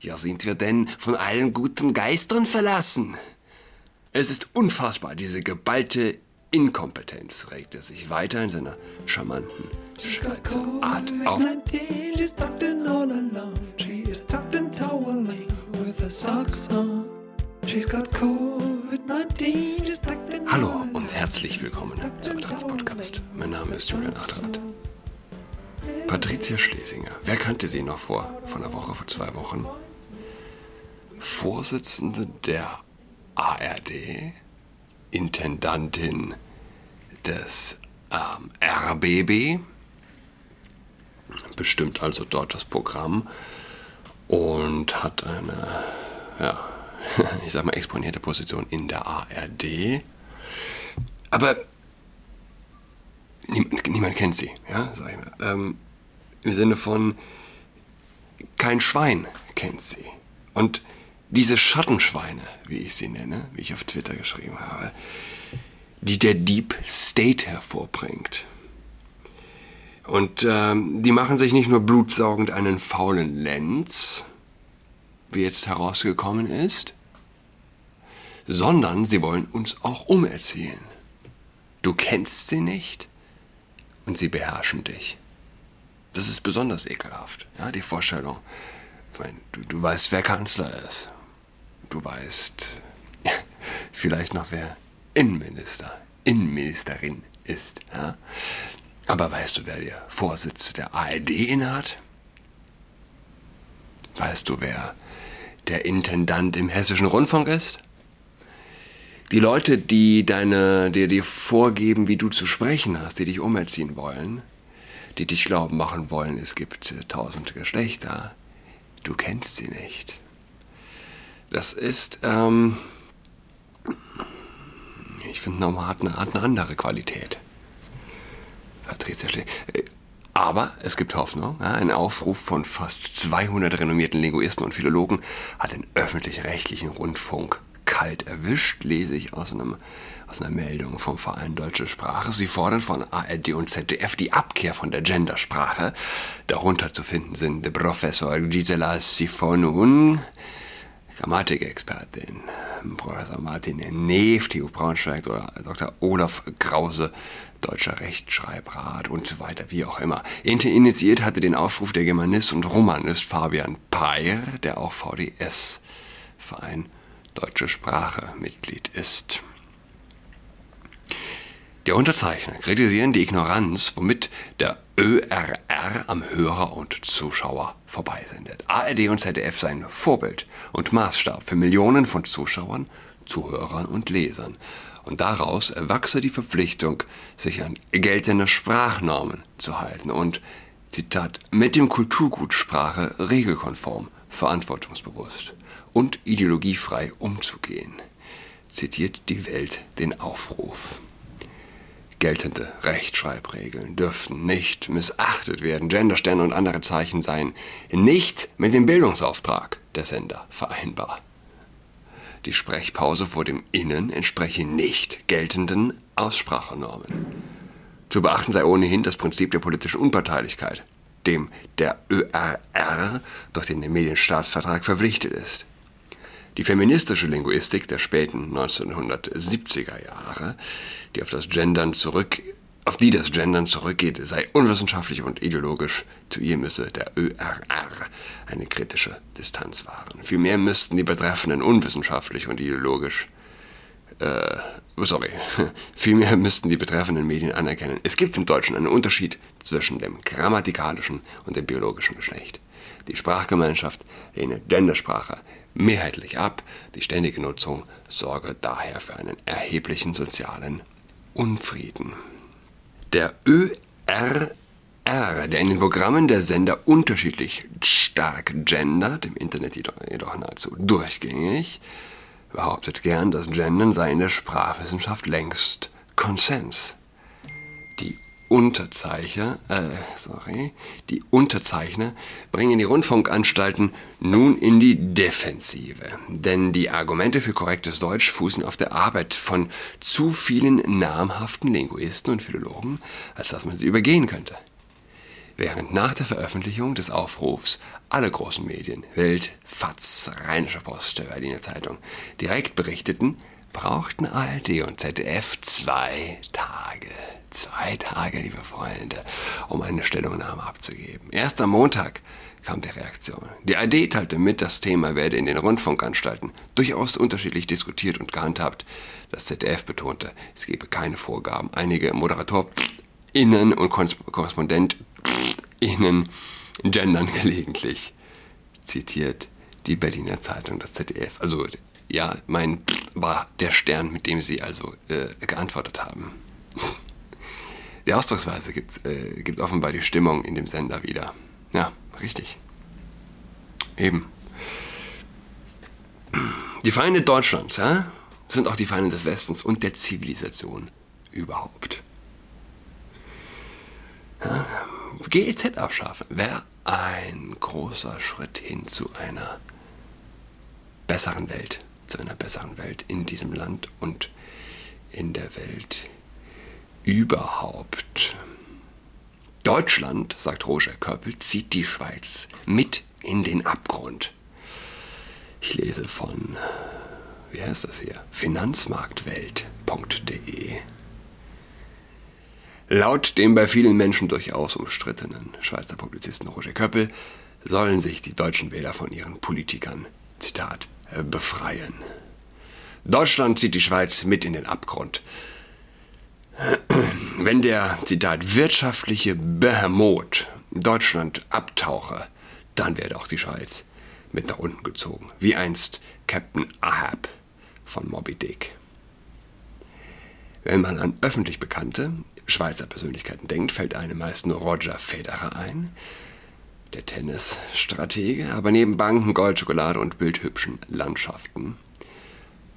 Ja, sind wir denn von allen guten Geistern verlassen? Es ist unfassbar, diese geballte Inkompetenz, regt er sich weiter in seiner charmanten Schweizer Art auf. Hallo und herzlich willkommen zum Trans-Podcast. Mein Name ist Julian Adrat. Patricia Schlesinger, wer kannte sie noch vor, vor einer Woche, vor zwei Wochen? Vorsitzende der ARD, Intendantin des ähm, RBB, bestimmt also dort das Programm und hat eine, ja, ich sag mal, exponierte Position in der ARD. Aber niemand, niemand kennt sie, ja, sag ich mal. Ähm, Im Sinne von, kein Schwein kennt sie. Und diese Schattenschweine, wie ich sie nenne, wie ich auf Twitter geschrieben habe, die der Deep State hervorbringt. Und ähm, die machen sich nicht nur blutsaugend einen faulen Lenz, wie jetzt herausgekommen ist, sondern sie wollen uns auch umerziehen. Du kennst sie nicht und sie beherrschen dich. Das ist besonders ekelhaft, ja, die Vorstellung. Ich meine, du, du weißt, wer Kanzler ist du weißt vielleicht noch, wer Innenminister, Innenministerin ist. Ja? Aber weißt du, wer der Vorsitz der ARD innehat? Weißt du, wer der Intendant im Hessischen Rundfunk ist? Die Leute, die deine, dir, dir vorgeben, wie du zu sprechen hast, die dich umerziehen wollen, die dich glauben machen wollen, es gibt äh, tausend Geschlechter, du kennst sie nicht. Das ist, ähm, ich finde, nochmal hat eine, hat eine andere Qualität. Patricia Schlee. Äh, aber es gibt Hoffnung. Ja, ein Aufruf von fast 200 renommierten Linguisten und Philologen hat den öffentlich-rechtlichen Rundfunk kalt erwischt, lese ich aus, einem, aus einer Meldung vom Verein Deutsche Sprache. Sie fordern von ARD und ZDF die Abkehr von der Gendersprache. Darunter zu finden sind Professor Gisela Sifonun, Grammatikexpertin, Professor Martin Neef, TU Braunschweig oder Dr. Olaf Krause, Deutscher Rechtschreibrat und so weiter, wie auch immer. Initiiert hatte den Aufruf der Germanist und Romanist Fabian Peyer, der auch VDS, Verein Deutsche Sprache, Mitglied ist. Die Unterzeichner kritisieren die Ignoranz, womit der ÖRR am Hörer und Zuschauer vorbeisendet. ARD und ZDF seien Vorbild und Maßstab für Millionen von Zuschauern, Zuhörern und Lesern. Und daraus erwachse die Verpflichtung, sich an geltende Sprachnormen zu halten und, Zitat, mit dem Kulturgut Sprache regelkonform, verantwortungsbewusst und ideologiefrei umzugehen. Zitiert die Welt den Aufruf. Geltende Rechtschreibregeln dürften nicht missachtet werden. Gendersterne und andere Zeichen seien nicht mit dem Bildungsauftrag der Sender vereinbar. Die Sprechpause vor dem Innen entspreche nicht geltenden Aussprachenormen. Zu beachten sei ohnehin das Prinzip der politischen Unparteilichkeit, dem der ÖRR durch den Medienstaatsvertrag verpflichtet ist. Die feministische Linguistik der späten 1970er Jahre, die auf das Gendern zurück auf die das Gendern zurückgeht, sei unwissenschaftlich und ideologisch. Zu ihr müsse der ÖRR eine kritische Distanz wahren. Vielmehr müssten die Betreffenden unwissenschaftlich und ideologisch äh, sorry, vielmehr müssten die betreffenden Medien anerkennen, es gibt im Deutschen einen Unterschied zwischen dem grammatikalischen und dem biologischen Geschlecht. Die Sprachgemeinschaft lehne Gendersprache mehrheitlich ab. Die ständige Nutzung sorge daher für einen erheblichen sozialen Unfrieden. Der ÖRR, der in den Programmen der Sender unterschiedlich stark gendert, im Internet jedoch, nahezu durchgängig, behauptet gern, das Gendern sei in der Sprachwissenschaft längst Konsens. Die Unterzeichner, äh, sorry, die Unterzeichner bringen die Rundfunkanstalten nun in die Defensive. Denn die Argumente für korrektes Deutsch fußen auf der Arbeit von zu vielen namhaften Linguisten und Philologen, als dass man sie übergehen könnte. während nach der Veröffentlichung des Aufrufs alle großen Medien, Welt, FAZ, Rheinische Post, Berliner Zeitung, direkt berichteten, brauchten ARD und ZDF zwei Tage. Zwei Tage, liebe Freunde, um eine Stellungnahme abzugeben. Erst am Montag kam die Reaktion. Die ARD teilte mit, das Thema werde in den Rundfunkanstalten durchaus unterschiedlich diskutiert und gehandhabt. Das ZDF betonte, es gebe keine Vorgaben. Einige ModeratorInnen und KorrespondentInnen gendern gelegentlich. Zitiert die Berliner Zeitung, das ZDF. Also, ja, mein war der Stern, mit dem sie also äh, geantwortet haben. Die Ausdrucksweise gibt, äh, gibt offenbar die Stimmung in dem Sender wieder. Ja, richtig. Eben. Die Feinde Deutschlands ja, sind auch die Feinde des Westens und der Zivilisation überhaupt. Ja, GEZ abschaffen wäre ein großer Schritt hin zu einer besseren Welt, zu einer besseren Welt in diesem Land und in der Welt überhaupt. Deutschland, sagt Roger Köppel, zieht die Schweiz mit in den Abgrund. Ich lese von, wie heißt das hier? Finanzmarktwelt.de. Laut dem bei vielen Menschen durchaus umstrittenen Schweizer Publizisten Roger Köppel sollen sich die deutschen Wähler von ihren Politikern, Zitat, befreien. Deutschland zieht die Schweiz mit in den Abgrund. Wenn der, Zitat, wirtschaftliche Behemoth Deutschland abtauche, dann werde auch die Schweiz mit nach unten gezogen, wie einst Captain Ahab von Moby Dick. Wenn man an öffentlich bekannte Schweizer Persönlichkeiten denkt, fällt einem meist nur Roger Federer ein, der Tennisstratege, aber neben Banken, Gold, Schokolade und bildhübschen Landschaften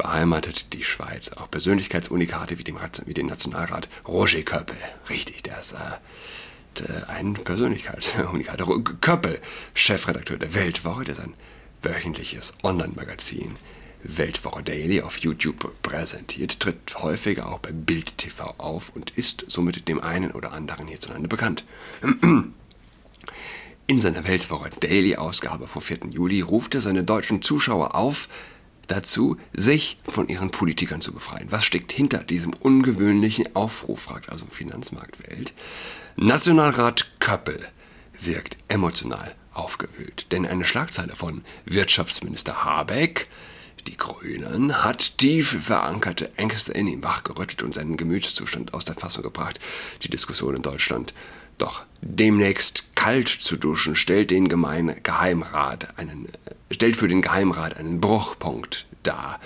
beheimatet die Schweiz auch Persönlichkeitsunikate wie, dem, wie den Nationalrat Roger Köppel. Richtig, der ist äh, ein Persönlichkeitsunikat. Köppel, Chefredakteur der Weltwoche, der sein wöchentliches Online-Magazin Weltwoche Daily auf YouTube präsentiert, tritt häufiger auch bei Bild TV auf und ist somit dem einen oder anderen hierzulande bekannt. In seiner Weltwoche Daily Ausgabe vom 4. Juli ruft er seine deutschen Zuschauer auf, dazu, sich von ihren Politikern zu befreien. Was steckt hinter diesem ungewöhnlichen Aufruf, fragt also Finanzmarktwelt. Nationalrat Köppel wirkt emotional aufgewühlt, denn eine Schlagzeile von Wirtschaftsminister Habeck, die Grünen, hat tief verankerte Ängste in ihm wachgerüttelt und seinen Gemütszustand aus der Fassung gebracht. Die Diskussion in Deutschland doch demnächst kalt zu duschen stellt den Gemein Geheimrat einen stellt für den Geheimrat einen Bruchpunkt dar,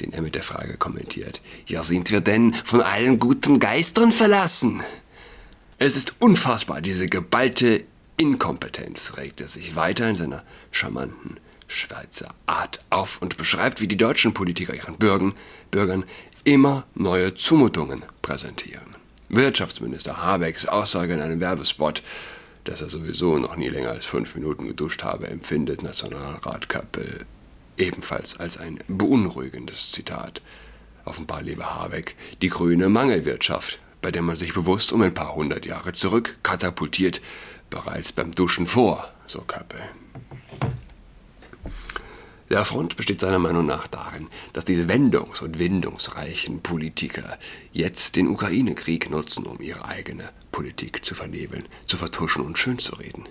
den er mit der Frage kommentiert. Ja, sind wir denn von allen guten Geistern verlassen? Es ist unfassbar, diese geballte Inkompetenz, regt er sich weiter in seiner charmanten Schweizer Art auf und beschreibt, wie die deutschen Politiker ihren Bürgern, Bürgern immer neue Zumutungen präsentieren. Wirtschaftsminister Habecks Aussage in einem Werbespot dass er sowieso noch nie länger als fünf Minuten geduscht habe, empfindet Nationalrat Kappel ebenfalls als ein beunruhigendes Zitat. Offenbar lebe Habeck die grüne Mangelwirtschaft, bei der man sich bewusst um ein paar hundert Jahre zurück katapultiert, bereits beim Duschen vor, so Kappel. Der Affront besteht seiner Meinung nach darin, dass diese wendungs- und windungsreichen Politiker jetzt den Ukraine-Krieg nutzen, um ihre eigene Politik zu vernebeln, zu vertuschen und schönzureden.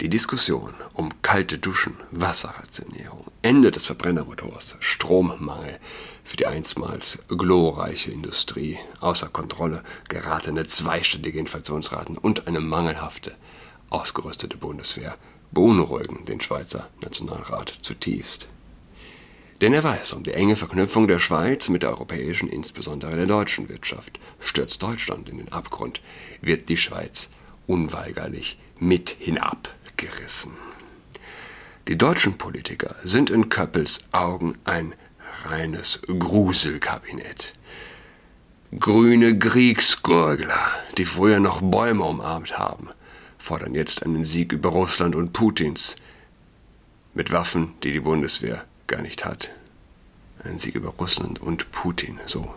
Die Diskussion um kalte Duschen, Wasserrationierung, Ende des Verbrennermotors, Strommangel für die einstmals glorreiche Industrie, außer Kontrolle geratene zweistellige Inflationsraten und eine mangelhafte, ausgerüstete Bundeswehr beunruhigen den Schweizer Nationalrat zutiefst. Denn er weiß um die enge Verknüpfung der Schweiz mit der europäischen, insbesondere der deutschen Wirtschaft. Stürzt Deutschland in den Abgrund, wird die Schweiz unweigerlich mit hinabgerissen. Die deutschen Politiker sind in Köppels Augen ein reines Gruselkabinett. Grüne Kriegsgurgler, die früher noch Bäume umarmt haben, fordern jetzt einen Sieg über Russland und Putins mit Waffen, die die Bundeswehr gar nicht hat. Einen Sieg über Russland und Putin, so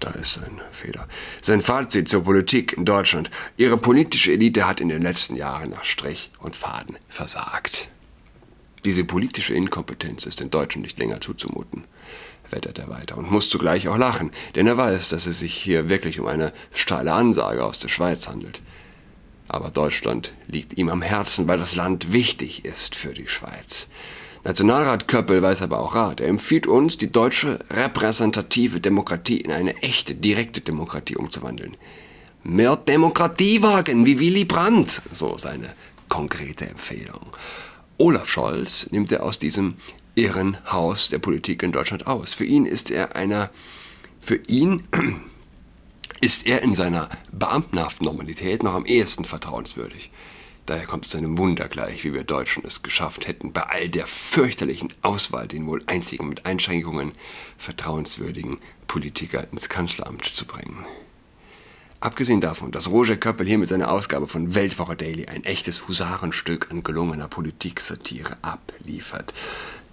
Da ist sein Fehler. Sein Fazit zur Politik in Deutschland. Ihre politische Elite hat in den letzten Jahren nach Strich und Faden versagt. Diese politische Inkompetenz ist den Deutschen nicht länger zuzumuten, wettert er weiter und muss zugleich auch lachen, denn er weiß, dass es sich hier wirklich um eine steile Ansage aus der Schweiz handelt. Aber Deutschland liegt ihm am Herzen, weil das Land wichtig ist für die Schweiz. Nationalrat Köppel weiß aber auch Rat. Er empfiehlt uns, die deutsche repräsentative Demokratie in eine echte, direkte Demokratie umzuwandeln. Mehr Demokratie wagen, wie Willy Brandt, so seine konkrete Empfehlung. Olaf Scholz nimmt er aus diesem Irrenhaus der Politik in Deutschland aus. Für ihn ist er einer, für ihn ist er in seiner beamtenhaften Normalität noch am ehesten vertrauenswürdig. Daher kommt es einem Wunder gleich, wie wir Deutschen es geschafft hätten, bei all der fürchterlichen Auswahl den wohl einzigen mit Einschränkungen vertrauenswürdigen Politiker ins Kanzleramt zu bringen. Abgesehen davon, dass Roger Köppel hier mit seiner Ausgabe von Weltwoche Daily ein echtes Husarenstück an gelungener Politiksatire abliefert,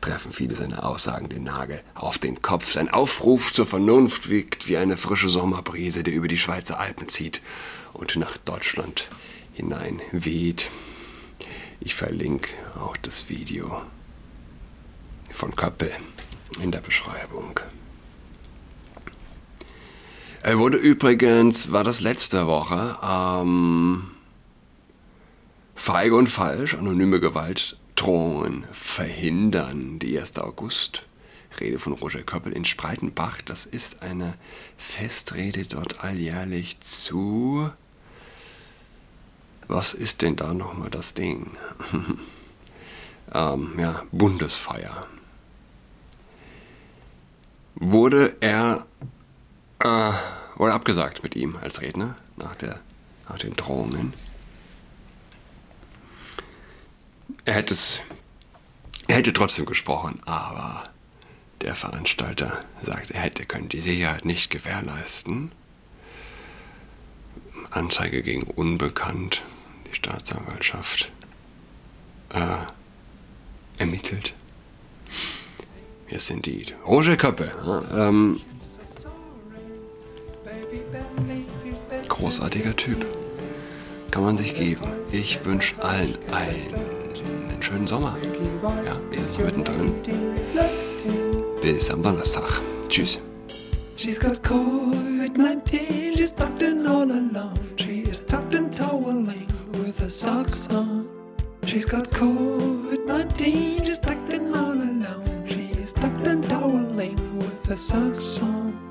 treffen viele seiner Aussagen den Nagel auf den Kopf. Sein Aufruf zur Vernunft wirkt wie eine frische Sommerbrise, die über die Schweizer Alpen zieht und nach Deutschland hinein weht. Ich verlinke auch das Video von Köppel in der Beschreibung. Er wurde übrigens, war das letzte Woche, ähm, feige und falsch, anonyme Gewaltdrohungen verhindern. Die 1. August. Rede von Roger Köppel in Spreitenbach. Das ist eine Festrede dort alljährlich zu was ist denn da nochmal das Ding? ähm, ja, Bundesfeier. Wurde er, äh, wurde abgesagt mit ihm als Redner nach, der, nach den Drohungen. Er hätte es, er hätte trotzdem gesprochen, aber der Veranstalter sagt, er hätte können die Sicherheit nicht gewährleisten. Anzeige gegen Unbekannt die Staatsanwaltschaft äh, ermittelt. Yes, indeed. Roger Köppe. Ähm, großartiger Typ. Kann man sich geben. Ich wünsche allen einen schönen Sommer. Ja, wir sind mittendrin. Bis am Donnerstag. Tschüss. She's got COVID-19, she's tucked in all alone. She is tucked in toweling. with her socks on. She's got COVID 19, she's tucked in all alone. She's tucked and toweling with her socks on.